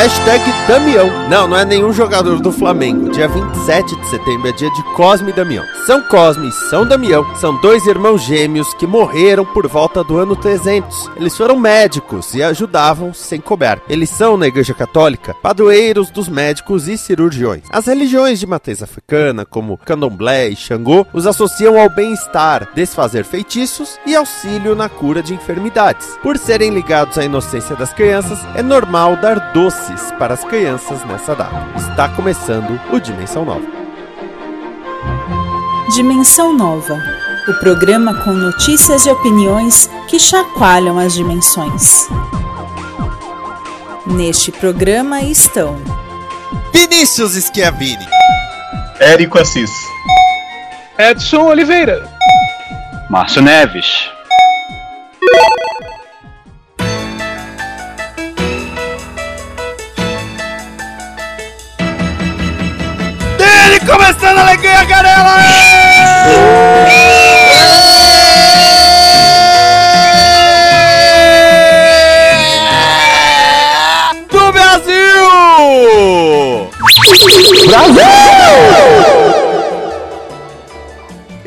Hashtag Damião. Não, não é nenhum jogador do Flamengo. Dia 27 de setembro é dia de Cosme e Damião. São Cosme e São Damião são dois irmãos gêmeos que morreram por volta do ano 300. Eles foram médicos e ajudavam sem cobrar. Eles são, na Igreja Católica, padroeiros dos médicos e cirurgiões. As religiões de matriz africana, como Candomblé e Xangô, os associam ao bem-estar, desfazer feitiços e auxílio na cura de enfermidades. Por serem ligados à inocência das crianças, é normal dar doces para as crianças nessa data. Está começando o Dimensão Nova. Dimensão Nova o programa com notícias e opiniões que chacoalham as dimensões. Neste programa estão Vinícius Schiavini, Érico Assis, Edson Oliveira, Márcio Neves. Começando a alegria, Garela! Do Brasil!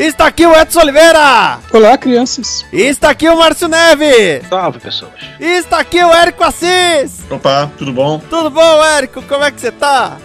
Está aqui o Edson Oliveira! Olá, crianças. Está aqui o Márcio Neves! Salve, pessoas. Está aqui o Érico Assis! Opa, tudo bom? Tudo bom, Érico? Como é que você tá?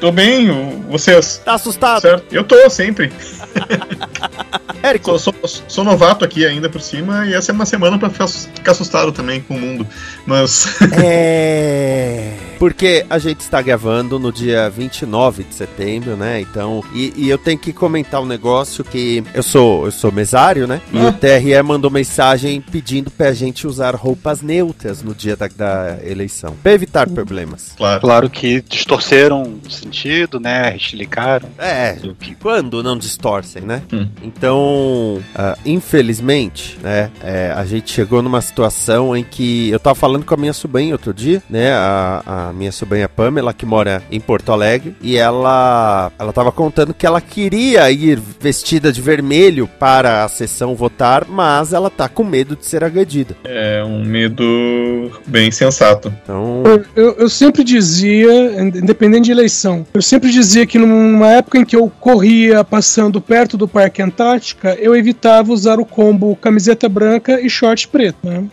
Tô bem, vocês? Tá assustado? Certo? Eu tô, sempre. Érico, Sou, sou- sou novato aqui ainda por cima e essa é uma semana pra ficar ficar assustado também com o mundo. Mas. É. Porque a gente está gravando no dia 29 de setembro, né? Então, e, e eu tenho que comentar um negócio que eu sou, eu sou mesário, né? E Ah. o TRE mandou mensagem pedindo pra gente usar roupas neutras no dia da, da eleição, pra evitar problemas. Claro. Claro que distorceram o sentido, né? Restilicaram. É, O que- quando não distorcem, né? Hum. Então, ah, infelizmente, né, é, a gente chegou numa situação em que eu tava falando com a minha sobrinha outro dia, né, a, a minha sobrinha Pamela, que mora em Porto Alegre, e ela, ela tava contando que ela queria ir vestida de vermelho para a sessão votar, mas ela tá com medo de ser agredida. É um medo bem sensato. Então, Eu, eu sempre dizia, in- independente de eleição, eu sempre dizia que numa época em que eu corria passando perto do Parque Antártica, eu evitava usar o combo camiseta branca e short preto, né?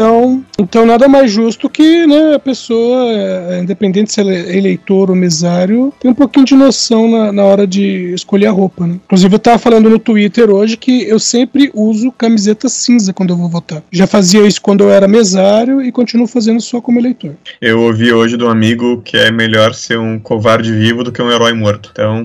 Então, então nada mais justo que né, a pessoa, é, independente se ela é eleitor ou mesário, tem um pouquinho de noção na, na hora de escolher a roupa. Né? Inclusive, eu tava falando no Twitter hoje que eu sempre uso camiseta cinza quando eu vou votar. Já fazia isso quando eu era mesário e continuo fazendo só como eleitor. Eu ouvi hoje de um amigo que é melhor ser um covarde vivo do que um herói morto. Então,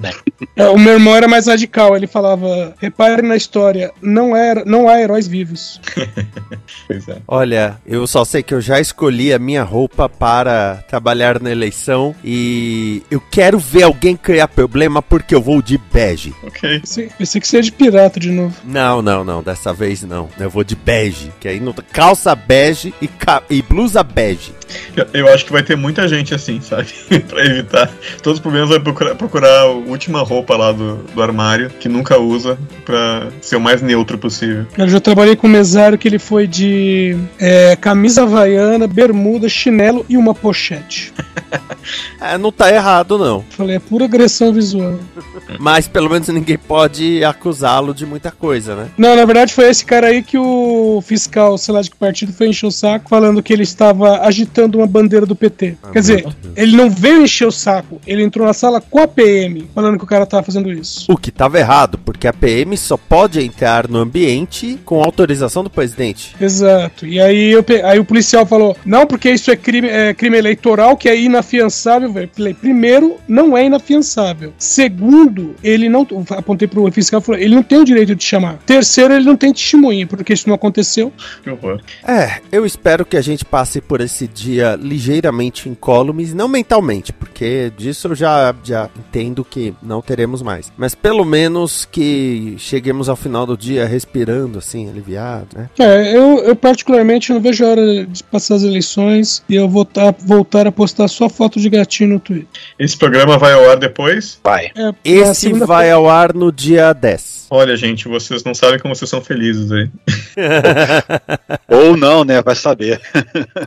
É, o meu irmão era mais radical, ele falava: repare na história, não, era, não há heróis vivos. pois é. Olha, eu só sei que eu já escolhi a minha roupa para trabalhar na eleição e eu quero ver alguém criar problema porque eu vou de bege. Ok. Pensei, pensei que você de pirata de novo. Não, não, não, dessa vez não. Eu vou de bege, que aí não calça bege e, ca- e blusa bege. Eu- Eu acho que vai ter muita gente assim, sabe? pra evitar. Todos os problemas vai procurar, procurar a última roupa lá do, do armário, que nunca usa, pra ser o mais neutro possível. Eu já trabalhei com um mesário que ele foi de é, camisa havaiana, bermuda, chinelo e uma pochete. É, não tá errado não. Falei, é pura agressão visual. Mas pelo menos ninguém pode acusá-lo de muita coisa, né? Não, na verdade foi esse cara aí que o fiscal, sei lá de que partido, foi encher o saco, falando que ele estava agitando uma bandeira do PT. Quer dizer, ele não veio encher o saco, ele entrou na sala com a PM, falando que o cara tava fazendo isso. O que tava errado, porque a PM só pode entrar no ambiente com autorização do presidente. Exato. E aí, eu pe- aí o policial falou: não, porque isso é crime, é crime eleitoral, que é inafiançável. Eu falei, primeiro, não é inafiançável. Segundo, ele não. Apontei pro fiscal e falei, ele não tem o direito de chamar. Terceiro, ele não tem testemunha, porque isso não aconteceu. Que horror. É, eu espero que a gente passe por esse dia ligeiramente incólumes, não mentalmente, porque porque disso eu já, já entendo que não teremos mais. Mas pelo menos que cheguemos ao final do dia respirando, assim, aliviado, né? É, eu, eu particularmente não vejo a hora de passar as eleições e eu voltar, voltar a postar só foto de gatinho no Twitter. Esse programa vai ao ar depois? Vai. É, Esse vai ao ar no dia 10. Olha, gente, vocês não sabem como vocês são felizes aí. Ou não, né? Vai saber.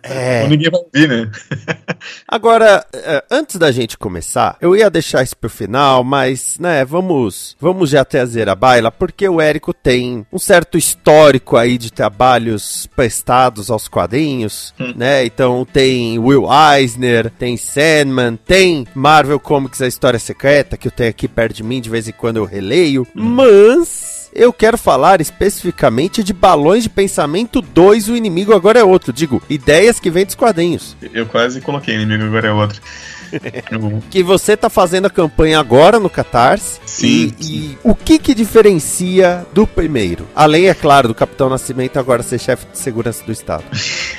É. Ou ninguém vai ouvir, né? Agora, é, antes da gente começar, eu ia deixar isso pro final, mas, né, vamos, vamos já trazer a baila, porque o Érico tem um certo histórico aí de trabalhos prestados aos quadrinhos, Hum. né? Então tem Will Eisner, tem Sandman, tem Marvel Comics A História Secreta, que eu tenho aqui perto de mim, de vez em quando eu releio, mas... Eu quero falar especificamente de Balões de Pensamento 2, o inimigo agora é outro. Digo, ideias que vêm dos quadrinhos. Eu quase coloquei inimigo, agora é outro. Que você tá fazendo a campanha agora no Catarse. Sim, E, e o que que diferencia do primeiro? Além, é claro, do Capitão Nascimento agora ser chefe de segurança do Estado.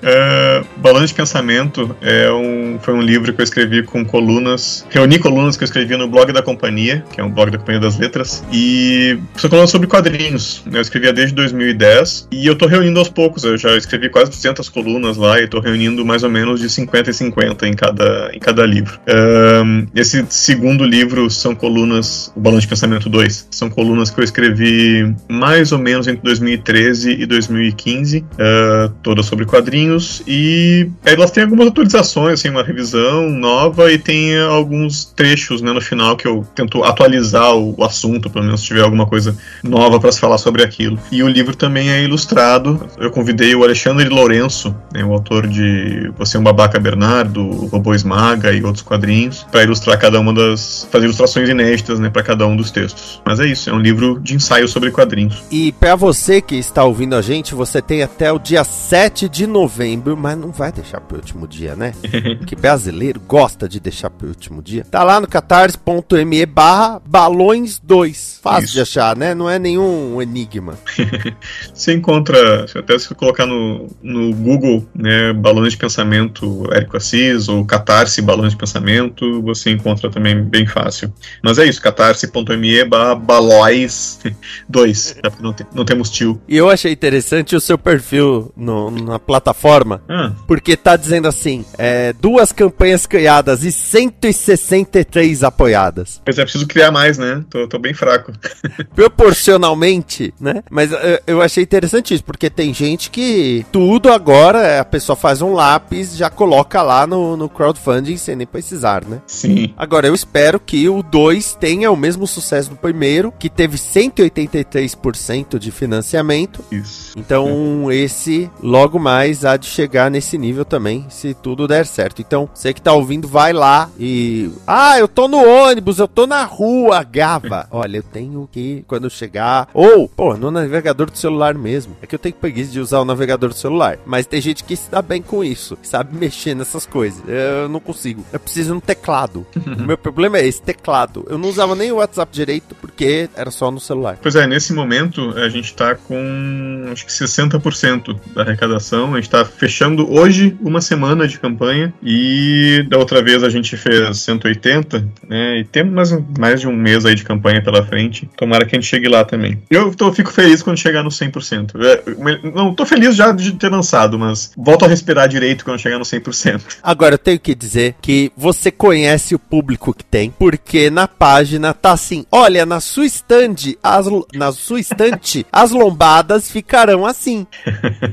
Uh, Balanço de Pensamento é um, foi um livro que eu escrevi com colunas, reuni colunas que eu escrevi no blog da companhia, que é um blog da Companhia das Letras, e são colunas sobre quadrinhos. né? Eu escrevia desde 2010 e eu tô reunindo aos poucos. Eu já escrevi quase 200 colunas lá e tô reunindo mais ou menos de 50 e 50 em cada, em cada livro. Um, esse segundo livro são colunas, o Balanço de Pensamento 2, são colunas que eu escrevi mais ou menos entre 2013 e 2015, uh, todas sobre quadrinhos, e elas têm algumas atualizações, assim, uma revisão nova, e tem alguns trechos né, no final que eu tento atualizar o, o assunto, pelo menos se tiver alguma coisa nova para se falar sobre aquilo. E o livro também é ilustrado. Eu convidei o Alexandre Lourenço, né, o autor de Você é um Babaca Bernardo, o Esmaga e outros quadrinhos, para ilustrar cada uma das. fazer ilustrações inéditas né, para cada um dos textos. Mas é isso, é um livro de ensaio sobre quadrinhos. E pra você que está ouvindo a gente, você tem até o dia 7 de novembro, mas não vai deixar pro último dia, né? que brasileiro gosta de deixar pro último dia. Tá lá no catarse.me barra balões 2. Fácil Isso. de achar, né? Não é nenhum enigma. Você encontra, até se colocar no, no Google, né, balões de pensamento Érico Assis ou Catarse balões de pensamento, você encontra também bem fácil. Mas é isso, catarse.me balóis 2, tá? Porque não, tem- não temos tio. E eu achei interessante o seu perfil no- na plataforma, Ah, porque tá dizendo assim: é, duas campanhas criadas e 163 apoiadas. mas é preciso criar mais, né? Tô, tô bem fraco. proporcionalmente, né? Mas eh, eu achei interessante isso, porque tem gente que tudo agora a pessoa faz um lápis, já coloca lá no, no crowdfunding sem nem precisar, né? Sim. Agora eu espero que o 2 tenha o mesmo sucesso do primeiro, que teve 183% de financiamento. Isso. Então esse logo mais há de chegar nesse nível também, se tudo der certo. Então você que tá ouvindo, vai lá e. Ah, eu tô no ônibus, eu tô na rua, gava. Olha, eu tenho que, quando chegar. Ou, pô, no navegador do celular mesmo. É que eu tenho preguiça de usar o navegador do celular. Mas tem gente que se dá bem com isso, sabe mexer nessas coisas. Eu não consigo. Eu preciso de um teclado. o meu problema é esse, teclado. Eu não usava nem o WhatsApp direito porque era só no celular. Pois é, nesse momento a gente tá com acho que 60% da arrecadação. A gente tá fechando hoje uma semana de campanha e da outra vez a gente fez 180, né? E temos mais, mais de um mês aí de campanha pela frente. Tomara que a gente chegue lá também. Eu tô, fico feliz quando chegar no 100%. É, eu não tô feliz já de ter lançado, mas volto a respirar direito quando chegar no 100%. Agora eu tenho que dizer que você conhece o público que tem, porque na página tá assim: olha, na sua estande, as, na sua estante, as lombadas ficarão assim.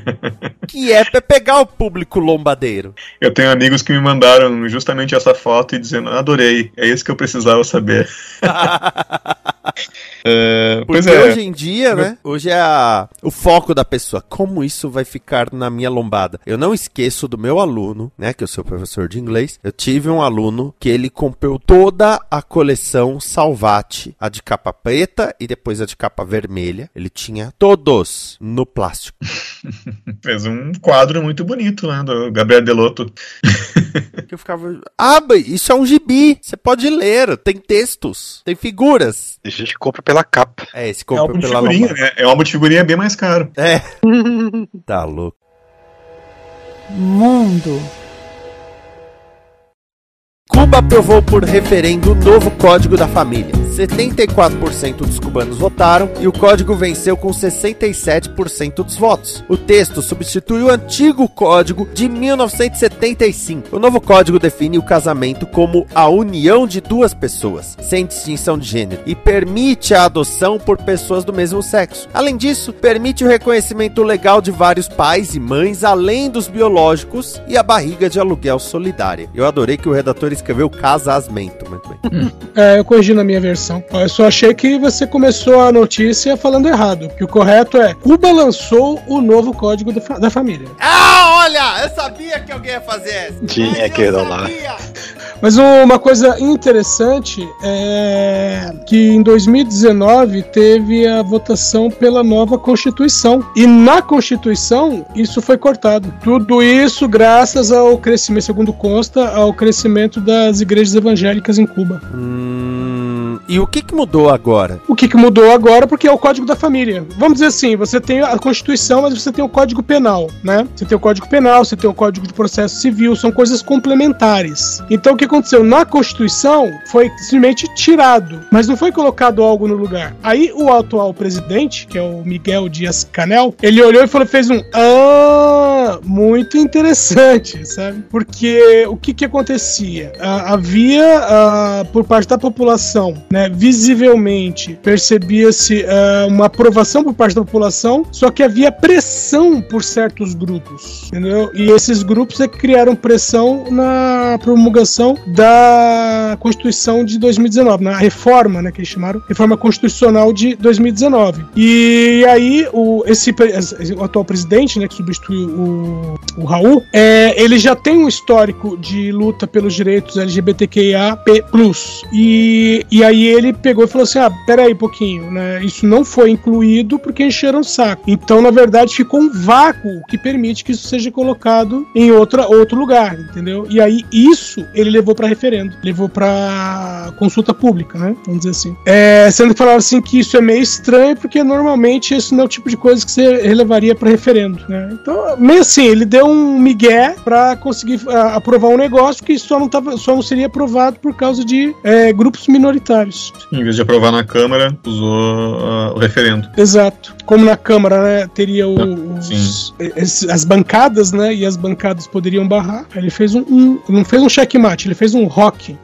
que é pra pegar o público lombadeiro. Eu tenho amigos que me mandaram justamente essa foto e dizendo: adorei, é isso que eu precisava saber. É, Porque pois é. hoje em dia, né? Hoje é a- o foco da pessoa. Como isso vai ficar na minha lombada? Eu não esqueço do meu aluno, né? Que eu sou professor de inglês. Eu tive um aluno que ele comprou toda a coleção Salvati. A de capa preta e depois a de capa vermelha. Ele tinha todos no plástico. Fez um quadro muito bonito, né? Do Gabriel Delotto. Que eu ficava. Ah, isso é um gibi. Você pode ler. Tem textos. Tem figuras. A gente compra pela capa. É, esse É um álbum de pela figurinha, né? É um álbum de figurinha bem mais caro. É. tá louco. Mundo. Cuba aprovou por referendo o novo Código da Família. 74% dos cubanos votaram e o código venceu com 67% dos votos. O texto substitui o antigo código de 1975. O novo código define o casamento como a união de duas pessoas, sem distinção de gênero, e permite a adoção por pessoas do mesmo sexo. Além disso, permite o reconhecimento legal de vários pais e mães, além dos biológicos, e a barriga de aluguel solidária. Eu adorei que o redator escreveu casamento. Muito bem. É, eu corrigi na minha versão. Eu só achei que você começou a notícia falando errado. Que o correto é: Cuba lançou o novo código da, fa- da família. Ah, olha! Eu sabia que alguém ia fazer essa. Tinha que rolar. Mas uma coisa interessante é que em 2019 teve a votação pela nova Constituição. E na Constituição isso foi cortado. Tudo isso graças ao crescimento, segundo consta, ao crescimento das igrejas evangélicas em Cuba. Hum, e o que, que mudou agora? O que, que mudou agora? Porque é o Código da Família. Vamos dizer assim, você tem a Constituição, mas você tem o Código Penal, né? Você tem o Código Penal, você tem o Código de Processo Civil, são coisas complementares. Então o que aconteceu? Na Constituição foi simplesmente tirado, mas não foi colocado algo no lugar. Aí o atual presidente, que é o Miguel Dias Canel, ele olhou e falou, fez um ah, muito interessante, sabe? Porque o que que acontecia? Ah, havia ah, por parte da população, né, visivelmente percebia-se ah, uma aprovação por parte da população, só que havia pressão por certos grupos, entendeu? E esses grupos é que criaram pressão na promulgação da Constituição de 2019, na reforma, né, que eles chamaram, reforma constitucional de 2019. E aí o esse o atual presidente, né, que substituiu o, o Raul, é, ele já tem um histórico de luta pelos direitos LGBTQIA+. E, e aí ele pegou e falou assim, ah, peraí um pouquinho, né, isso não foi incluído porque encheram o saco. Então, na verdade, ficou um vácuo que permite que isso seja colocado em outra, outro lugar, entendeu? E aí isso ele levou para referendo, levou para consulta pública, né, vamos dizer assim. É, sendo que falaram assim que isso é meio estranho porque normalmente isso não é o tipo de coisa que você relevaria para referendo, né? Então, meio assim, ele deu um migué para conseguir ah, aprovar um negócio que só não, tava, só não seria aprovado por causa de é, grupos minoritários. Em vez de aprovar na Câmara, usou ah, o referendo. Exato. Como na Câmara, né, teria o- os, as bancadas, né, e as bancadas poderiam barrar. Ele fez um, um- não fez um checkmate, ele fez um rock.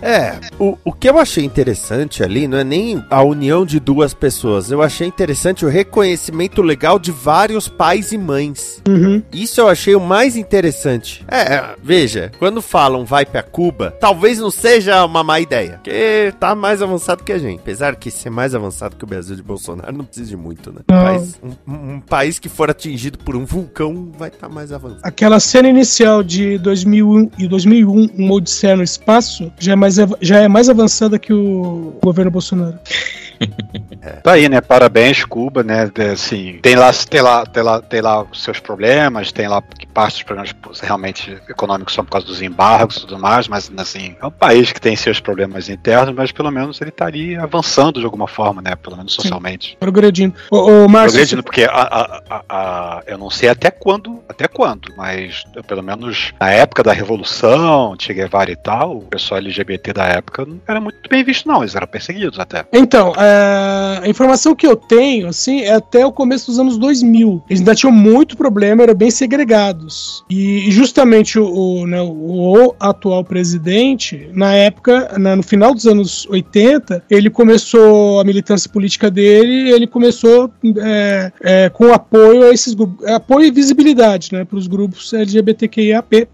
É, o, o que eu achei interessante ali não é nem a união de duas pessoas. Eu achei interessante o reconhecimento legal de vários pais e mães. Uhum. Isso eu achei o mais interessante. É, é, veja, quando falam vai pra Cuba, talvez não seja uma má ideia. Porque tá mais avançado que a gente. Apesar que ser mais avançado que o Brasil de Bolsonaro não precisa de muito, né? Não. Mas um, um- país que for atingido por um vulcão vai estar mais avançado. Aquela cena inicial de 2001 e 2001, uma Odisseia no espaço, já é mais, já é mais avançada que o governo Bolsonaro. Tá aí, né? Parabéns, Cuba, né? Assim, tem lá, tem lá, tem lá, tem lá os seus problemas, tem lá que parte dos problemas realmente econômicos são por causa dos embargos e tudo mais, mas assim, é um país que tem seus problemas internos, mas pelo menos ele estaria avançando de alguma forma, né? Pelo menos socialmente. Progredindo. Ô, ô Márcio, Progredindo, porque a, a- a- a- eu não sei até quando, até quando, mas eu, pelo menos na época da Revolução, Che Guevara e tal, o pessoal LGBT da época não era muito bem visto, não, eles eram perseguidos até. Então, é, a informação que eu tenho, assim, é até o começo dos anos 2000. Eles ainda tinham muito problema, eram bem segregados. E, justamente o, o, né, o atual presidente, na época, na- no final dos anos 80, ele começou a militância política dele, ele começou é, é, com apoio a esses grupos, apoio e visibilidade, né, para os grupos LGBTQIAP+.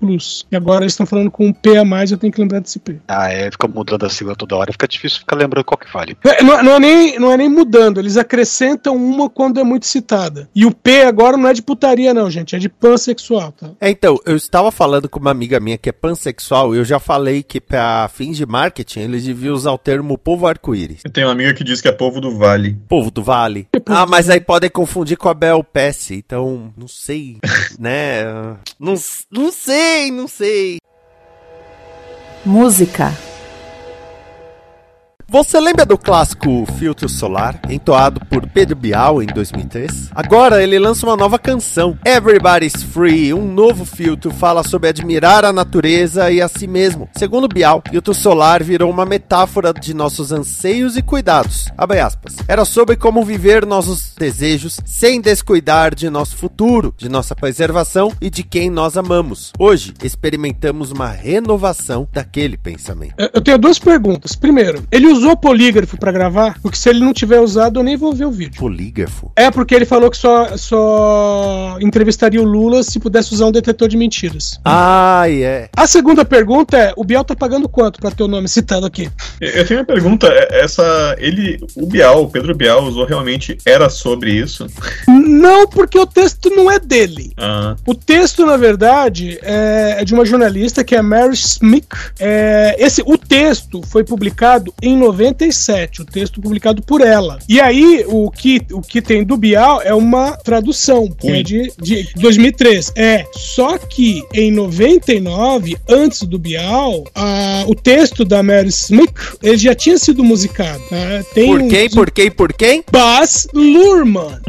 E agora eles estão falando com um P a mais, eu tenho que lembrar desse P. Ah, é, fica mudando a sigla toda hora, fica difícil ficar lembrando qual que vale. É, Não, não nem, não é nem mudando, eles acrescentam uma quando é muito citada. E o P agora não é de putaria, não, gente, é de pansexual, tá? É, então, eu estava falando com uma amiga minha que é pansexual e eu já falei que para fins de marketing eles deviam usar o termo povo arco-íris. Eu tenho uma amiga que diz que é povo do Vale. Povo do Vale. Ah, mas aí podem confundir com a Bel Pesce, então, não sei, né? Não, não sei, não sei. Música, Você lembra do clássico Filtro Solar, entoado por Pedro Bial em 2003? Agora ele lança uma nova canção, Everybody's Free, um novo filtro fala sobre admirar a natureza e a si mesmo. Segundo Bial, Filtro Solar virou uma metáfora de nossos anseios e cuidados. Era sobre como viver nossos desejos sem descuidar de nosso futuro, de nossa preservação e de quem nós amamos. Hoje experimentamos uma renovação daquele pensamento. Eu eu tenho duas perguntas. Primeiro, ele usou polígrafo pra gravar? Porque se ele não tiver usado, eu nem vou ver o vídeo. Polígrafo? É porque ele falou que só, só entrevistaria o Lula se pudesse usar um detetor de mentiras. Ah, é. A segunda pergunta é: o Biel tá pagando quanto pra ter o nome citado aqui? Eu tenho uma pergunta, é- essa. Ele. O Bial, o Pedro Bial usou realmente era sobre isso? Não, porque o texto não é dele. Ah, O texto, na verdade, é é de uma jornalista que é Mary Smith. É, esse, o texto foi publicado em 97, o texto publicado por ela. E aí, o que, o que tem do Bial é uma tradução, que é de, de 2003. É, só que em 99, antes do Bial, a- o texto da Mary Smith, ele já tinha sido musicado. né? Tem Por um- quem? Por quem? Por quem? Baz Luhrmann.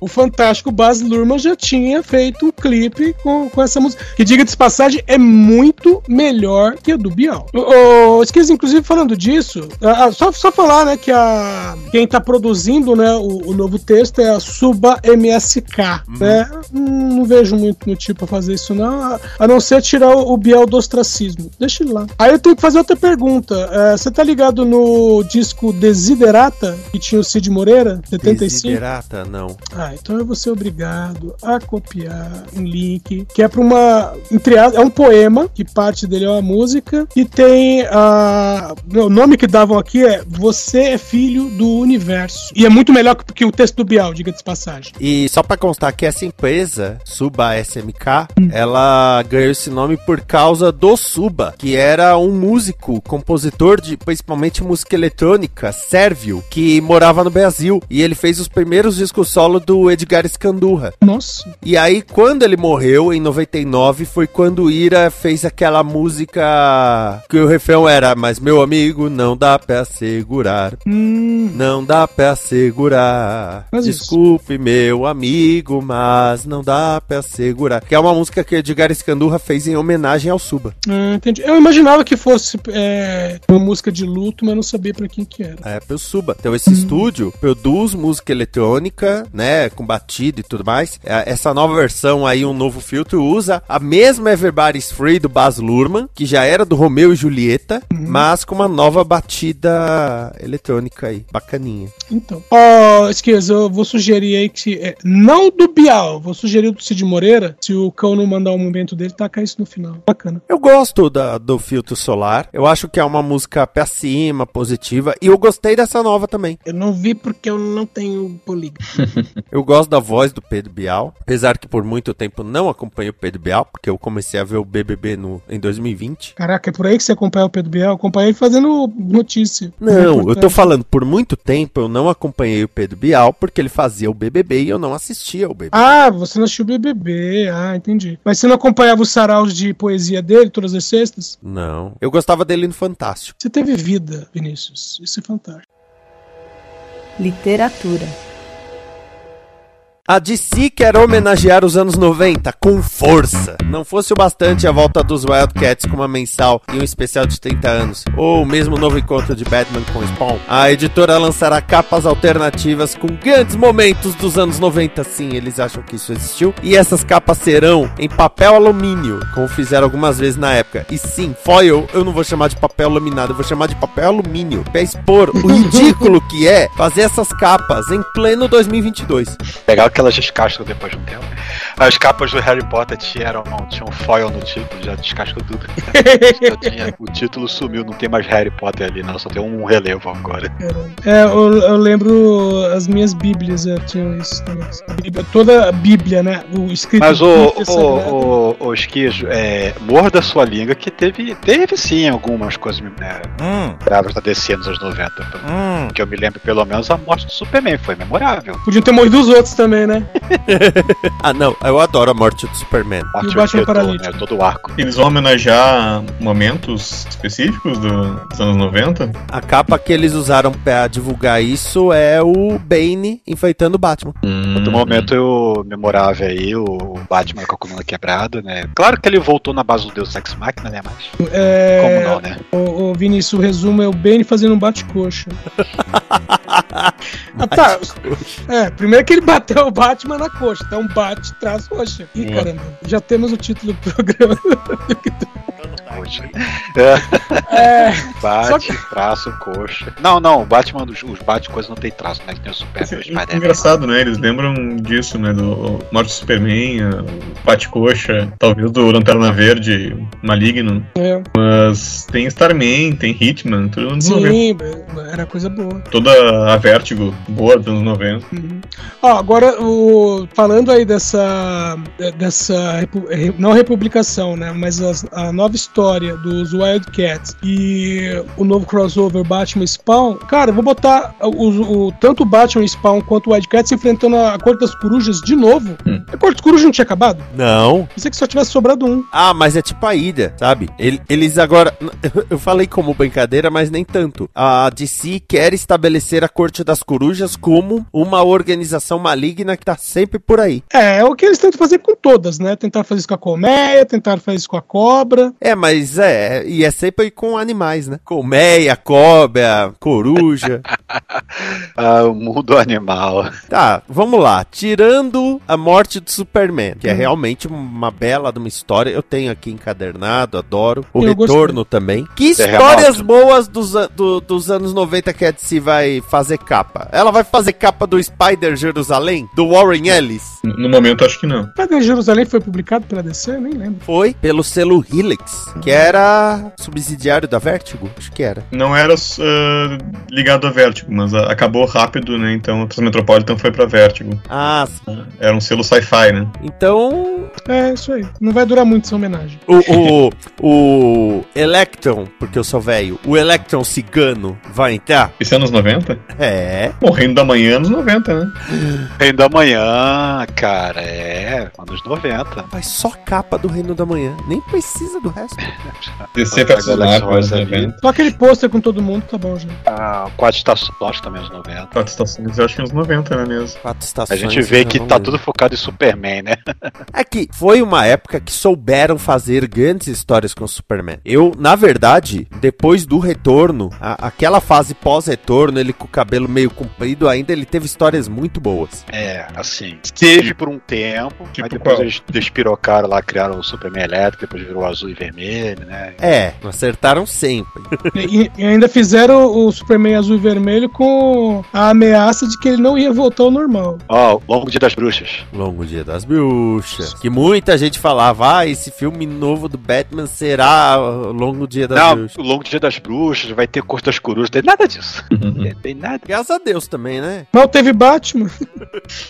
O fantástico Baz Luhrmann já tinha feito um clipe com, com essa música. Que, diga de passagem, é muito melhor que a do Bial. O, o Esquiz, inclusive, falando disso, ah, ah, só, só falar, né, que a, quem tá produzindo, né, o, o novo texto é a Suba MSK, né? Hum, Não vejo muito motivo pra fazer isso, não, a- a não ser tirar o, o Bial do ostracismo. Deixa ele lá. Aí eu tenho que fazer outra pergunta. Eh, Você tá ligado no disco Desiderata, que tinha o Cid Moreira, 75? Desiderata? Não. Ah, então eu vou ser obrigado a copiar um link que é para uma. Entre as- é um poema, que parte dele é uma música, e tem a. O nome que davam aqui é Você é Filho do Universo. E é muito melhor que, o texto do Bial, diga de passagem. E só pra constar que essa empresa, Suba SMK, ela ganhou esse nome por causa do Suba, que era um músico, compositor de principalmente música eletrônica, sérvio, que morava no Brasil. E ele fez os primeiros discos solo do Edgar Scandurra. Nossa. E aí, quando ele morreu, em 99, foi quando Ira fez aquela música que o refrão era Mas meu amigo, não dá pra segurar. Hum. Não dá pra segurar. Mas isso. Desculpe, meu amigo, mas não dá pra segurar. Que é uma música que Edgar Escandurra fez em homenagem ao Suba. Ah, entendi. Eu imaginava que fosse é, uma música de luto, mas não sabia pra quem que era. É, pro Suba. Então, esse estúdio produz música eletrônica, né, com batida e tudo mais. É, Essa nova versão aí, um novo filtro, usa a mesma Everybody's Free do Baz Luhrmann, que já era do Romeu e Julieta, mas com uma nova batida eletrônica aí, bacaninha. Então. Ó, esqueça, eu vou sugerir aí que. é, não do Bial, vou sugerir do Cid Moreira. Se o cão não mandar o momento dele, taca isso no final. Bacana. Eu gosto da- do filtro solar. Eu acho que é uma música pra cima, positiva. E eu gostei dessa nova também. Eu não vi porque eu não tenho polígono. Eu gosto da voz do Pedro Bial. Apesar que por muito tempo não acompanhei o Pedro Bial, porque eu comecei a ver o BBB no, em 2020. Caraca, é por aí que você acompanha o Pedro Bial? Eu acompanhei fazendo notícia. Não, eu tô falando, por muito tempo eu não acompanhei o Pedro Bial porque ele fazia o BBB e eu não assistia ao BBB. Ah, você não assistiu o BBB. Ah, entendi. Mas você não acompanhava os saraus de poesia dele todas as sextas? Não. Eu gostava dele no Fantástico. Você teve vida, Vinícius. Isso é fantástico. Literatura. A DC quer homenagear os anos 90 com força. Não fosse o bastante a volta dos Wildcats com uma mensal e um especial de 30 anos, ou o mesmo novo encontro de Batman com Spawn, a editora lançará capas alternativas com grandes momentos dos anos 90. Sim, eles acham que isso existiu. E essas capas serão em papel alumínio, como fizeram algumas vezes na época. E sim, foil eu não vou chamar de papel laminado, eu vou chamar de papel alumínio. Pra expor o ridículo que é fazer essas capas em pleno 2022. Legal que elas descascam depois de um tempo. As capas do Harry Potter tinham, tinham foil no título, já descascam tudo. Tinha- o título sumiu, não tem mais Harry Potter ali, não, só tem um relevo agora. É, eu, eu lembro as minhas bíblias é, tinham isso também. Bíblia- toda a Bíblia, né? O escrito Mas o, o, o, o Esquizo, é, morda sua língua que teve, teve sim algumas coisas é, Hum, bravas da DC nos anos 90. hum. Que eu me lembro, pelo menos, a morte do Superman foi memorável. Podiam ter morrido os outros também, né? A não, eu adoro a morte do Superman. E o Batman Paralítico? né, todo o arco. Eles vão homenagear momentos específicos do- dos anos 90? A capa que eles usaram pra divulgar isso é o Bane enfeitando o Batman. Outro momento eu, memorável aí, o Batman com a coluna quebrada, né? Claro que ele voltou na base do Deus Ex Machina, né? Mas É, como não, né? O, o Vinícius, o resumo é o Bane fazendo um bate-coxa. ah, tá. É, primeiro que ele bateu o Batman na coxa, então bate, traz coxa. Ih, É. caramba, já temos o título do programa. Poxa. É, Bate, que- traço, coxa. Não, não, o Batman, os, os bate-coisas não tem traço, né? Que tem o Super Esse- o é engraçado, né? Eles lembram disso, né? Do Morte do Superman, o Bate-Coxa, talvez do Lanterna Verde, Maligno. é, Mas tem Starman, tem Hitman, tudo nos 90. sim, era coisa boa. Toda a Vertigo boa dos anos 90. Uhum. Ó, agora, o, falando aí dessa, dessa não republicação, né, mas as- a nova história dos Wildcats e o novo crossover Batman Spawn, cara, eu vou botar o, o- tanto o Batman Spawn quanto o Wildcats enfrentando a Corte das Corujas de novo. Hum. A Corte das Corujas não tinha acabado? Não. Pensei que só tivesse sobrado um. Ah, mas é tipo a ilha, sabe? Ele- Eles agora. Eu falei como brincadeira, mas nem tanto. A DC quer estabelecer a Corte das Corujas como uma organização maligna que tá sempre por aí. É, é o que eles tentam fazer com todas, né? Tentaram fazer isso com a colmeia, tentaram fazer isso com a cobra. É, mas é. E é sempre com animais, né? Colmeia, cobra, coruja. Ah, o mundo animal. Tá, vamos lá. Tirando a morte do Superman, que é realmente uma bela de uma história. Eu tenho aqui encadernado, adoro. O Eu retorno também. Que Terremoto. histórias boas dos, do- dos anos 90 que a DC vai fazer capa? Ela vai fazer capa do Spider Jerusalém? Do Warren Ellis? No momento, acho que não. Em Jerusalém foi publicado pela DC? Nem lembro. Foi pelo selo Helix, que era subsidiário da Vertigo. Acho que era. Não era ah, ligado a Vertigo, mas ah, acabou rápido, né? Então a Transmetropolitan foi pra Vertigo. Ah, Era um selo sci-fi, né? então É, isso aí. Não vai durar muito essa homenagem. o, o, o Electron, porque eu sou velho, o Electron cigano vai entrar? Esse é anos 90? É. Bom, Reino da Manhã, anos 90, né? Reino da Manhã, cara, é. Anos 90. Faz só capa do Reino da Manhã. Nem precisa do resto. DC vs pega Marvel, anos eleições ali. 90. Só aquele pôster com todo mundo, tá bom já. Ah, quatro estações também, anos 90. Quatro estações, eu acho que anos 90, né mesmo? Quatro A estações. gente vê que tá tudo focado em Superman, né? É que foi uma época que souberam fazer grandes histórias com o Superman. Eu, na verdade, depois do retorno, a- aquela fase pós-retorno, ele com o cabelo meio comprido, ainda ele teve histórias muito boas. É, assim. Teve por um tempo, Tipo aí depois qual? eles despirocaram lá, criaram o Superman elétrico, depois virou azul e vermelho, né? É, acertaram sempre. E, e ainda fizeram o Superman azul e vermelho com a ameaça de que ele não ia voltar ao normal. Ó, Longo Dia das Bruxas. Longo Dia das Bruxas. Que muita gente falava, ah, esse filme novo do Batman será o Longo Dia das Não, Bruxas. o Longo Dia das Bruxas, vai ter Corte das Corujas, tem nada disso. Uhum. Tem, tem nada. Graças a Deus também, né? Mal teve Batman.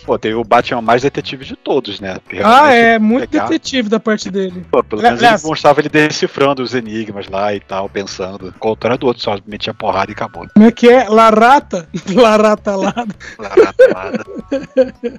Pô, teve o Batman mais detetive de todos, né? Ah, é, muito pegar- detetive da parte dele. Pô, pelo menos ele mostrava ele decifrando os enigmas lá e tal, pensando. Contrário do outro, só metia porrada e acabou. Como é que é? Larata? Larata. Larata,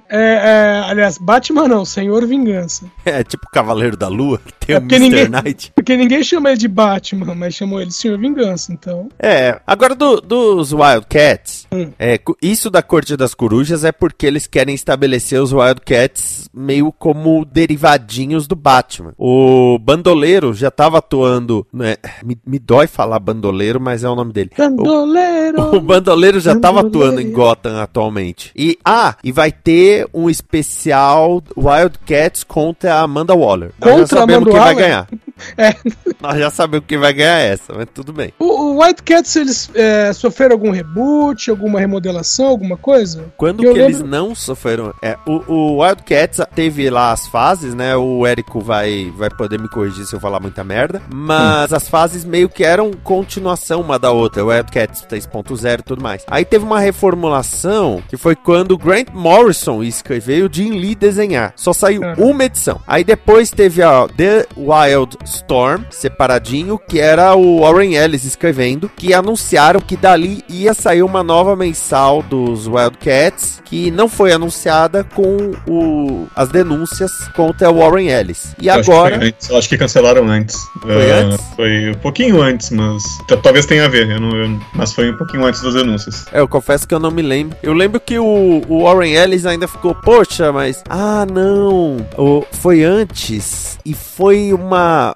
É, é, aliás, Batman não, Senhor Vingança. É tipo Cavaleiro da Lua, que tem É o Mr. ninguém- Knight. Porque ninguém chama ele de Batman, mas chamou ele de Senhor Vingança, então. É, agora do- dos Wildcats, Hum. é, isso da Corte das Corujas é porque eles querem estabelecer os Wildcats meio como derivadinhos do Batman. O Bandoleiro já tava atuando, né? Me, me dói falar Bandoleiro, mas é o nome dele. O, Bandoleiro! o Bandoleiro já tava Bandoleiro. atuando em Gotham atualmente. E, ah, e vai ter um especial Wildcats contra a Amanda Waller. Nós já Contra sabemos Amanda quem vai Waller? ganhar. É. Nós já sabemos quem vai ganhar essa, mas tudo bem. O, o Wildcats, eles é, sofreram algum reboot, alguma remodelação, alguma coisa? Quando que eles não sofreram. É, o, o Wildcats teve lá as fases, né? O Érico vai, vai poder me corrigir se eu falar muita merda. Mas as fases meio que eram continuação uma da outra. O Wildcats 3.0 e tudo mais. Aí teve uma reformulação que foi quando o Grant Morrison escreveu o Jim Lee desenhar. Só saiu uma edição. Aí depois teve a The Wild Storm, separadinho, que era o Warren Ellis escrevendo, que anunciaram que dali ia sair uma nova mensal dos Wildcats, que não foi anunciada com o, as denúncias contra o Warren Ellis. E Eu acho que agora. foi antes, eu acho que cancelaram antes. Foi Ah, antes? Foi um pouquinho antes, mas talvez tenha a ver. eu não- eu- mas foi um pouquinho antes das denúncias. É, eu confesso que eu não me lembro. Eu lembro que o, o Warren Ellis ainda ficou, poxa, mas. Ah, não. O, foi antes. E foi uma.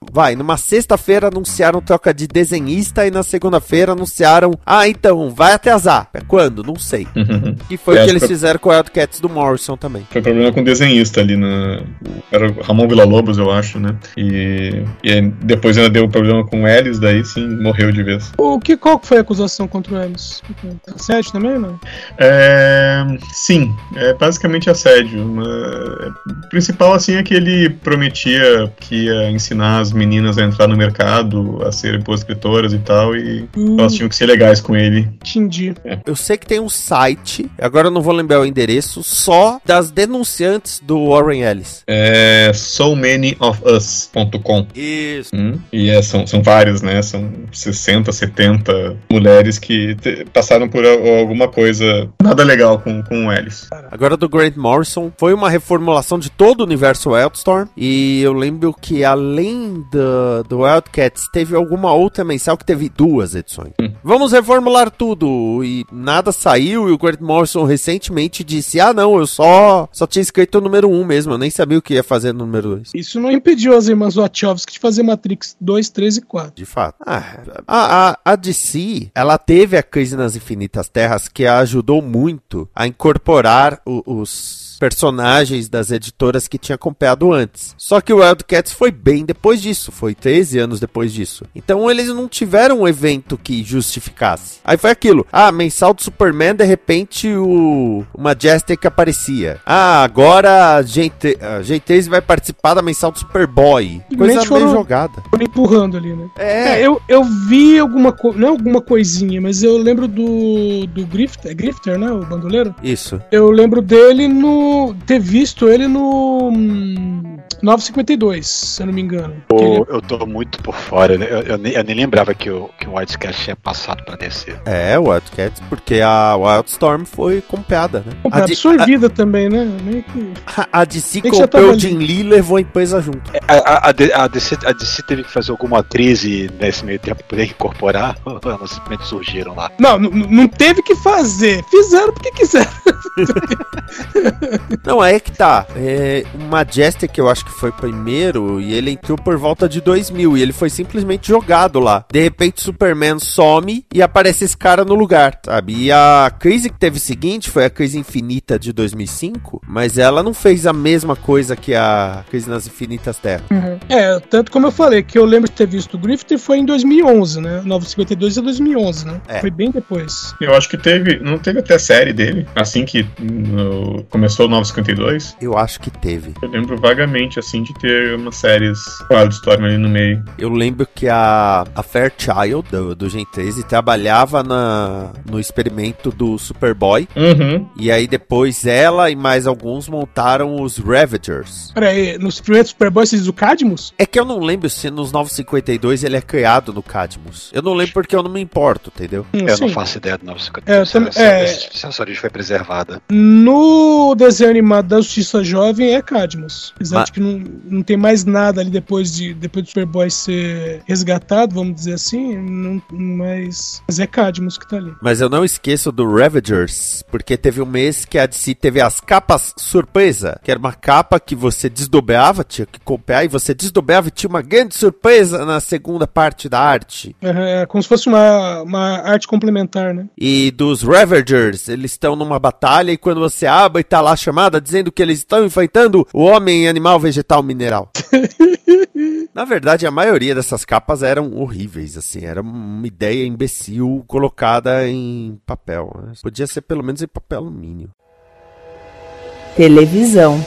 Vai, numa sexta-feira anunciaram troca de desenhista e na segunda-feira anunciaram. Ah, então, vai até a Zap. É Quando? Não sei. E foi É, o que eles que- fizeram com o Wildcats do Morrison também. Foi problema com o desenhista ali na. Era o Ramon Villa-Lobos, eu acho, né? E, e aí depois ainda deu problema com o Ellis, daí sim morreu de vez. O que, qual que foi a acusação contra o Ellis? Assédio também, não? É, sim, é basicamente assédio. Uma- O principal, assim, é que ele prometia que ia ensinar as meninas a entrar no mercado, a serem boas escritoras e tal, e Hum, elas tinham que ser legais com ele. entendi. Eu sei que tem um site, agora eu não vou lembrar o endereço, só das denunciantes do Warren Ellis. É so many of us.com. Isso. Hum, E é, são, são várias, né? São 60, 70 mulheres que te- passaram por alguma coisa nada legal com, com o Ellis. Agora do Grant Morrison, foi uma reformulação de todo o universo Wildstorm. E eu lembro que além do, do Wildcats, teve alguma outra mensal que teve duas edições. Hum. Vamos reformular tudo. E nada saiu. E o Grant Morrison recentemente disse: Ah, não, eu só, só tinha escrito o número 1 um mesmo. Eu nem sabia o que ia fazer no número 2. Isso não impediu as irmãs Wachowski de fazer Matrix 2, 3 e 4. De fato. Ah, a, a, a DC, ela teve a Crise nas Infinitas Terras que a ajudou muito a incorporar o- os personagens das editoras que tinha comprado antes. Só que o Wildcats foi bem depois disso, foi 13 anos depois disso. Então eles não tiveram um evento que justificasse. Aí foi aquilo, ah, mensal do Superman, de repente o, o Majestic aparecia. Ah, agora a gente, a G3 vai participar da mensal do Superboy. Coisa meio foram- jogada. Foram empurrando ali, né? É, É, eu, eu vi alguma coisa, não é alguma coisinha, mas eu lembro do, do Grifter, é Grifter, né? O bandoleiro. isso. Eu lembro dele no. Ter visto ele no. hum, 952, se eu não me engano. Ele- Eu, eu tô muito por fora, né? eu, eu nem, eu nem lembrava que o, que o Wildcats tinha passado pra descer. É, o Wildcats, porque a Wildstorm foi comprada, né? A, D- absorvida também, né? Meio que. a, a DC comprou o Jim. Lee e levou a empresa junto. A, a, a, a DC, a DC teve que fazer alguma crise nesse meio tempo pra poder incorporar, ou elas simplesmente surgiram lá. Não, não teve que fazer. Fizeram porque quiseram. Não, aí é que tá. É, o Majestic, eu acho que foi primeiro, e ele entrou por volta de 2000, e ele foi simplesmente jogado lá. De repente, Superman some e aparece esse cara no lugar, sabe? E a crise que teve seguinte foi a crise infinita de 2005, mas ela não fez a mesma coisa que a crise nas infinitas terras. É, tanto como eu falei, que eu lembro de ter visto o Grifter foi em 2011, né? 952 é 2011, né? É. Foi bem depois. Eu acho que teve. Não teve até série dele, assim que no- começou 952. Eu acho que teve. Eu lembro vagamente, assim, de ter umas séries Wildstorm ali no meio. Eu lembro que a, a Fairchild, do, do Gen 13, trabalhava na, no experimento do Superboy. Uhum. E aí depois ela e mais alguns montaram os Ravagers. Peraí, nos primeiros Superboy você diz o Cadmus? É que eu não lembro se nos 952 ele é criado no Cadmus. Eu não lembro porque eu não me importo, entendeu? Hum, Eu sim. não faço ideia do 952. É, se, é. se- se essa origem foi preservada. No desenho animado da Justiça Jovem é Cadmus. Apesar Mas- de que não, não tem mais nada ali depois, de, depois do Superboy ser resgatado, vamos dizer assim, não, mas, mas é Cadmus que tá ali. Mas eu não esqueço do Ravagers, porque teve um mês que a DC teve as capas surpresa, que era uma capa que você desdobrava, tinha que comprar, e você desdobrava e tinha uma grande surpresa na segunda parte da arte. É, é como se fosse uma, uma arte complementar, né? E dos Ravagers, eles estão numa batalha e quando você abre, tá lá chamada dizendo que eles estão enfrentando o homem, animal, vegetal, mineral. Na verdade, a maioria dessas capas eram horríveis, assim, era uma ideia imbecil colocada em papel. Podia ser pelo menos em papel alumínio. Televisão.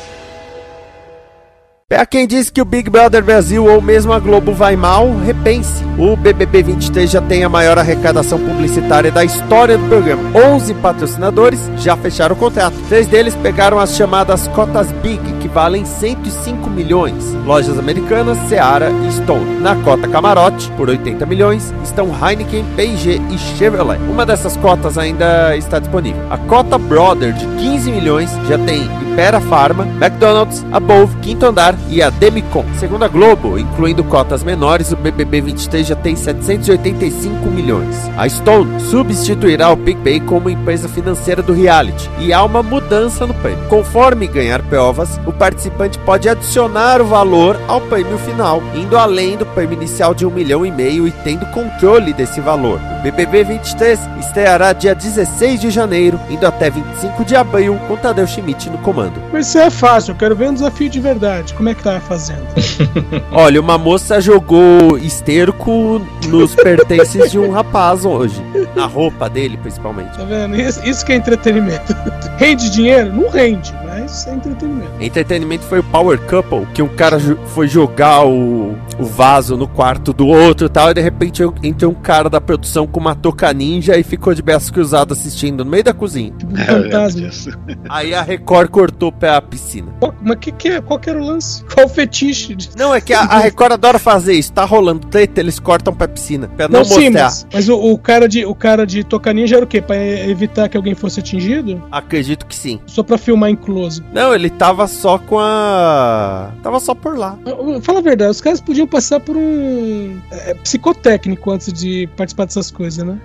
Pra quem diz que o Big Brother Brasil ou mesmo a Globo vai mal, repense. O BBB 23 já tem a maior arrecadação publicitária da história do programa. 11 patrocinadores já fecharam o contrato. Três deles pegaram as chamadas cotas Big, que valem 105 milhões. Lojas americanas, Seara e Stone. Na cota Camarote, por 80 milhões, estão Heineken, P&G e Chevrolet. Uma dessas cotas ainda está disponível. A cota Brother, de 15 milhões, já tem Impera Pharma, McDonald's, Above, Quinto Andar e a Demicon. Segundo a Globo, incluindo cotas menores, o BBB 23 já tem 785 milhões. A Stone substituirá o PicPay como empresa financeira do reality e há uma mudança no prêmio. Conforme ganhar provas, o participante pode adicionar o valor ao prêmio final, indo além do prêmio inicial de um milhão e meio e tendo controle desse valor. O BBB 23 estreará dia 16 de janeiro, indo até 25 de abril, com Tadeu Schmidt no comando. Mas isso é fácil, eu quero ver um desafio de verdade. Como é que tá fazendo? Olha, uma moça jogou esterco nos pertences de um rapaz hoje. Na roupa dele, principalmente. Tá vendo? Isso, isso que é entretenimento. Rende dinheiro? Não rende, mas é entretenimento. Entretenimento foi o Power Couple, que um cara foi jogar o, o vaso no quarto do outro e tal, e de repente entra um cara da produção com uma touca ninja e ficou de braços cruzados assistindo no meio da cozinha. Tipo um É, fantasma. disso. Aí a Record cortou pra piscina. Mas que que é? qual que era o lance? Qual o fetiche? de- Não, é que a, a Record adora fazer isso. Tá rolando treta, eles cortam pra piscina. Pra não, Não, sim, mostrar. mas, mas o, o cara de o cara de Tocaninha era o quê? Pra evitar que alguém fosse atingido? Acredito que sim. Só pra filmar em close. Não, ele tava só com a. Tava só por lá. Fala a verdade, os caras podiam passar por um é, psicotécnico antes de participar dessas coisas, né?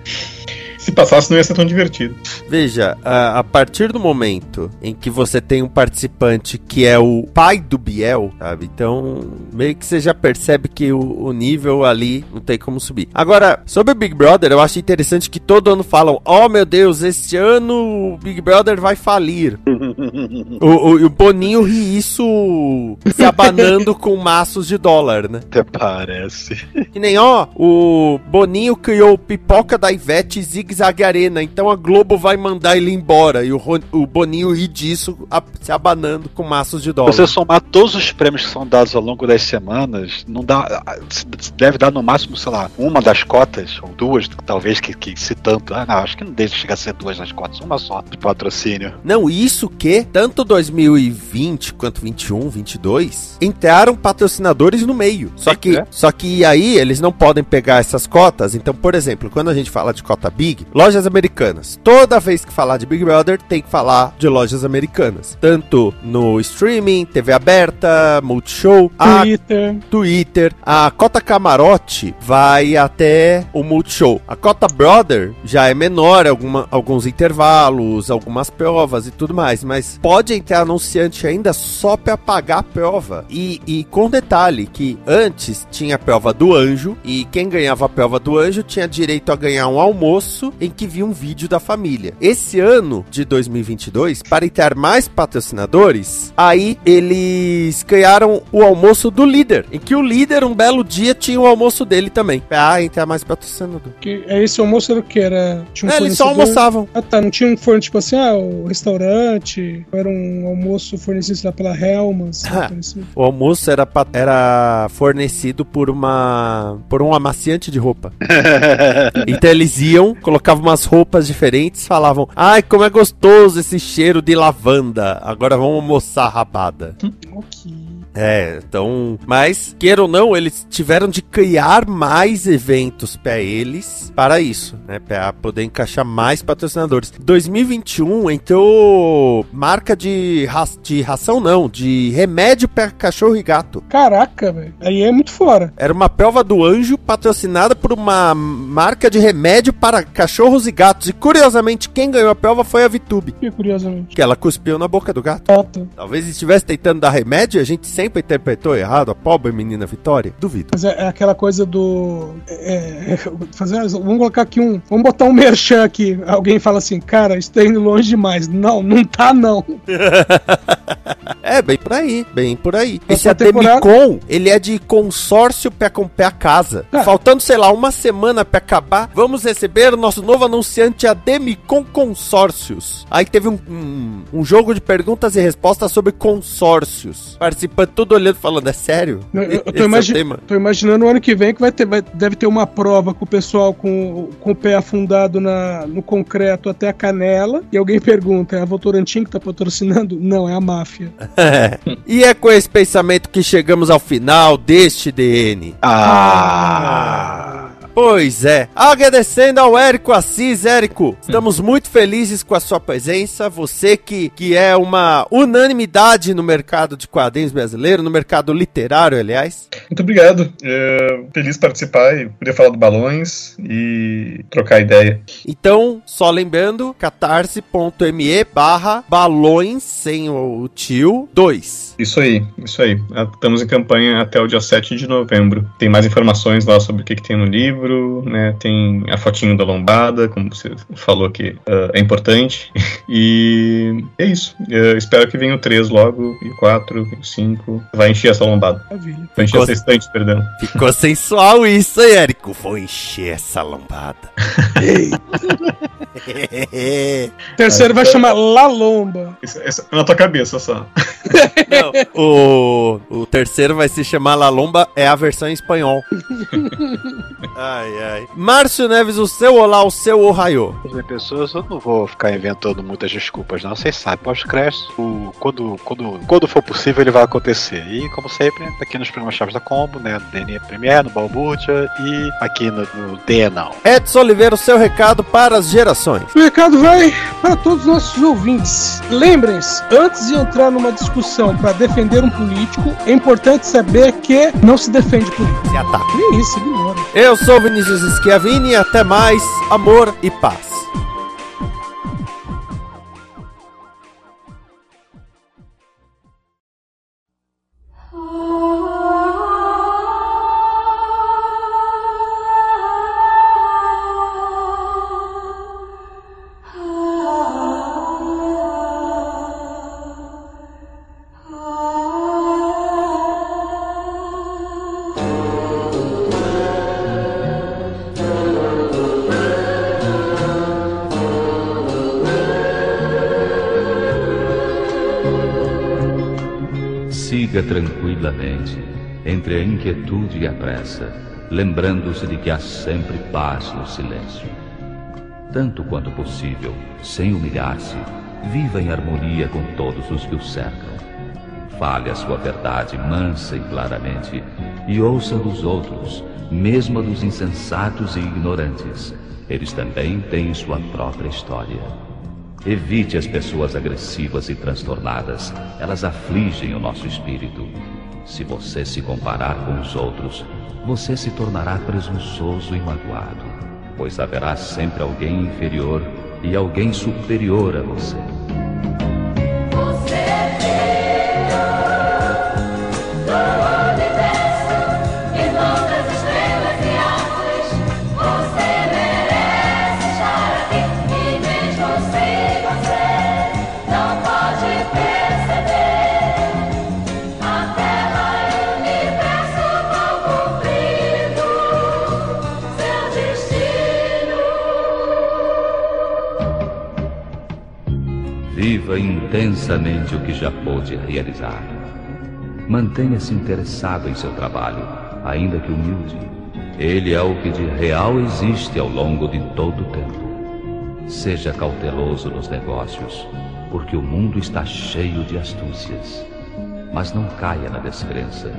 Se passasse, não ia ser tão divertido. Veja, a, a partir do momento em que você tem um participante que é o pai do Biel, sabe? Então, meio que você já percebe que o, o nível ali não tem como subir. Agora, sobre o Big Brother, eu acho interessante que todo ano falam: Oh meu Deus, este ano o Big Brother vai falir. o, o, e o Boninho ri isso se abanando com maços de dólar, né? Até parece. Que nem, ó, o Boninho criou o pipoca da Ivete Zig Zag Arena, então a Globo vai mandar ele embora. E o, Ro- o Boninho ri disso, a- se abanando com maços de dólar. Se você somar todos os prêmios que são dados ao longo das semanas, não dá. Deve dar no máximo, sei lá, uma das cotas, ou duas, talvez, que, que se tanto. Ah, não, acho que não deve chegar a ser duas das cotas, uma só de patrocínio. Não, isso que, tanto 2020 quanto 21, 22, entraram patrocinadores no meio. Só que, É. só que aí eles não podem pegar essas cotas. Então, por exemplo, quando a gente fala de cota Big, lojas americanas. Toda vez que falar de Big Brother, tem que falar de lojas americanas. Tanto no streaming, TV aberta, Multishow, a Twitter. Twitter. A cota camarote vai até o Multishow. A cota Brother já é menor, alguma, alguns intervalos, algumas provas e tudo mais. Mas pode entrar anunciante ainda só pra pagar a prova. E, e com detalhe que antes tinha a prova do anjo e quem ganhava a prova do anjo tinha direito a ganhar um almoço em que via um vídeo da família. Esse ano de 2022, para entrar mais patrocinadores, aí eles criaram o almoço do líder, em que o líder um belo dia tinha o almoço dele também. Pra entrar mais patrocinador. Que, é esse almoço era o que? Era, tinha um É, eles só almoçavam. Ah tá, não tinha um forno tipo assim, ah, o restaurante, era um almoço fornecido lá, pela Helmans. Ah. parecido. O almoço era, era fornecido por uma por um amaciante de roupa. Então eles iam, colocavam umas roupas diferentes, falavam: "Ai, como é gostoso esse cheiro de lavanda. Agora vamos almoçar rabada." Ok. É, então, mas queira ou não, eles tiveram de criar mais eventos pra eles para isso, né, Pra poder encaixar mais patrocinadores. 2021 entrou marca de, ra de ração não, de remédio para cachorro e gato. Caraca, velho. Aí é muito fora. Era uma prova do anjo patrocinada por uma marca de remédio para cachorros e gatos. E curiosamente, quem ganhou a prova foi a Vitube, Que curiosamente. que ela cuspiu na boca do gato. Tá. Talvez estivesse tentando dar remédio, a gente sempre interpretou errado a pobre menina Vitória. Duvido. Mas é, é aquela coisa do. É, é, fazer, vamos colocar aqui um. Vamos botar um merchan aqui. Alguém fala assim, cara, isso tá indo longe demais. Não, não tá não. É, bem por aí, bem por aí. Esse temporada- Ademicon, ele é de consórcio pé com pé a casa. Ah. Faltando, sei lá, uma semana pra acabar, vamos receber o nosso novo anunciante Ademicon Consórcios. Aí teve um, um, um jogo de perguntas e respostas sobre consórcios. Participando, todo olhando e falando, é sério? Eu, eu- tô, é o imagi- tema. tô imaginando o ano que vem que vai ter, vai- deve ter uma prova com o pessoal com, com o pé afundado na, no concreto até a canela. E alguém pergunta: é a Votorantim que tá patrocinando? Não, é a máfia. E é com esse pensamento que chegamos ao final deste DN. Ah! Pois é. Agradecendo ao Érico Assis, Érico. Estamos muito felizes com a sua presença. Você que, que é uma unanimidade no mercado de quadrinhos brasileiro, no mercado literário, aliás. Muito obrigado. É, feliz participar e poder falar do balões e trocar ideia. Então, só lembrando, catarse.me barra balões sem o tio 2. Isso aí, isso aí. Estamos em campanha até o dia 7 de novembro. Tem mais informações lá sobre o que, que tem no livro, né? Tem a fotinho da lombada, como você falou que ah, é importante. E é isso. Eu espero que venha o 3 logo, e o 4, e o 5. Vai encher essa lombada. Maravilha. Vai encher Ficou- essa estante, perdão. Ficou sensual isso, hein, Érico? Vou encher essa lombada. Terceiro vai chamar La Lomba. Isso, isso na tua cabeça só. Não, o, o terceiro vai se chamar La Lomba, é a versão em espanhol. ai, ai. Márcio Neves, o seu olá, o seu ohaiô. As pessoas, eu não vou ficar inventando muitas desculpas, não. Vocês sabem, pós-crédito, o- quando, quando, quando for possível, ele vai acontecer. E, como sempre, aqui nos programas Chaves da Combo, né? No DNA Premiere, no Balbúrdia e aqui no, no DNA. Edson Oliveira, o seu recado para as gerações. O recado vai para todos os nossos ouvintes. Lembrem-se, antes de entrar numa discussão para defender um político, é importante saber que não se defende político. Se ataca. Nem isso, ignora. Eu sou o Vinícius Schiavini até mais, amor e paz. Siga tranquilamente, entre a inquietude e a pressa, lembrando-se de que há sempre paz no silêncio. Tanto quanto possível, sem humilhar-se, viva em harmonia com todos os que o cercam. Fale a sua verdade mansa e claramente, e ouça dos outros, mesmo a dos insensatos e ignorantes. Eles também têm sua própria história. Evite as pessoas agressivas e transtornadas, elas afligem o nosso espírito. Se você se comparar com os outros, você se tornará presunçoso e magoado, pois haverá sempre alguém inferior e alguém superior a você. Intensamente o que já pôde realizar. Mantenha-se interessado em seu trabalho, ainda que humilde. Ele é o que de real existe ao longo de todo o tempo. Seja cauteloso nos negócios, porque o mundo está cheio de astúcias. Mas não caia na descrença.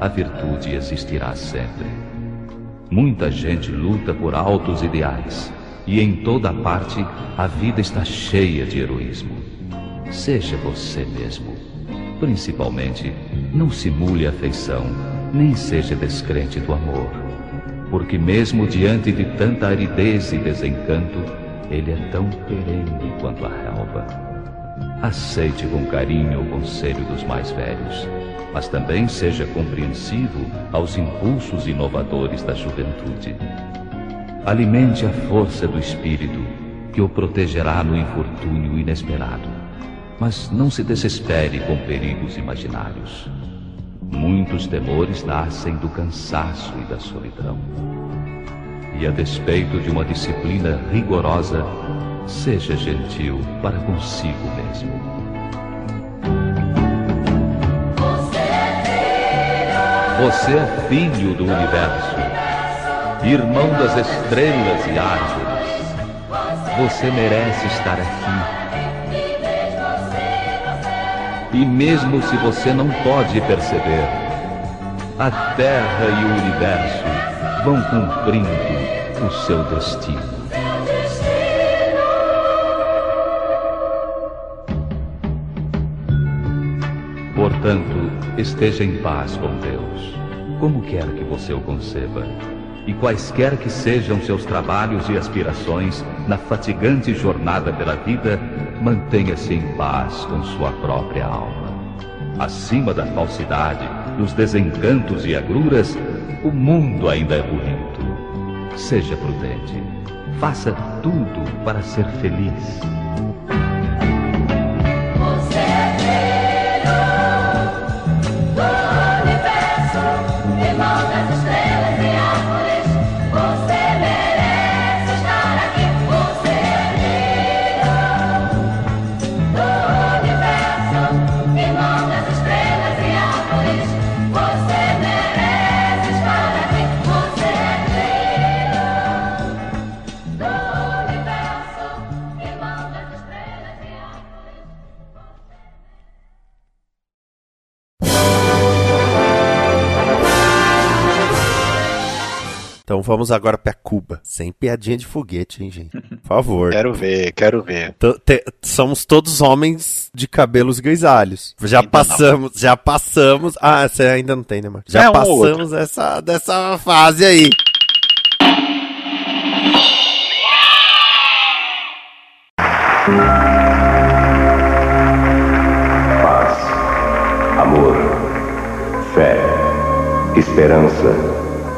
A virtude existirá sempre. Muita gente luta por altos ideais, e em toda parte a vida está cheia de heroísmo. Seja você mesmo. Principalmente, não simule afeição, nem seja descrente do amor. Porque, mesmo diante de tanta aridez e desencanto, ele é tão perene quanto a relva. Aceite com carinho o conselho dos mais velhos, mas também seja compreensivo aos impulsos inovadores da juventude. Alimente a força do espírito que o protegerá no infortúnio inesperado. Mas não se desespere com perigos imaginários. Muitos temores nascem do cansaço e da solidão. E a despeito de uma disciplina rigorosa, seja gentil para consigo mesmo. Você é filho do universo, irmão das estrelas e árvores. Você merece estar aqui. E mesmo se você não pode perceber, a Terra e o universo vão cumprindo o seu destino. Portanto, esteja em paz com Deus, como quer que você o conceba. E quaisquer que sejam seus trabalhos e aspirações na fatigante jornada pela vida, mantenha-se em paz com sua própria alma. Acima da falsidade, dos desencantos e agruras, o mundo ainda é bonito. Seja prudente. Faça tudo para ser feliz. Então vamos agora pra Cuba. Sem piadinha de foguete, hein, gente? Por favor. Quero ver, quero ver. T- te- somos todos homens de cabelos grisalhos. Já Ainda passamos, já passamos. Ah, você ainda não tem, né, Marcos? Já É, um passamos essa, dessa fase aí. paz, amor, fé, esperança,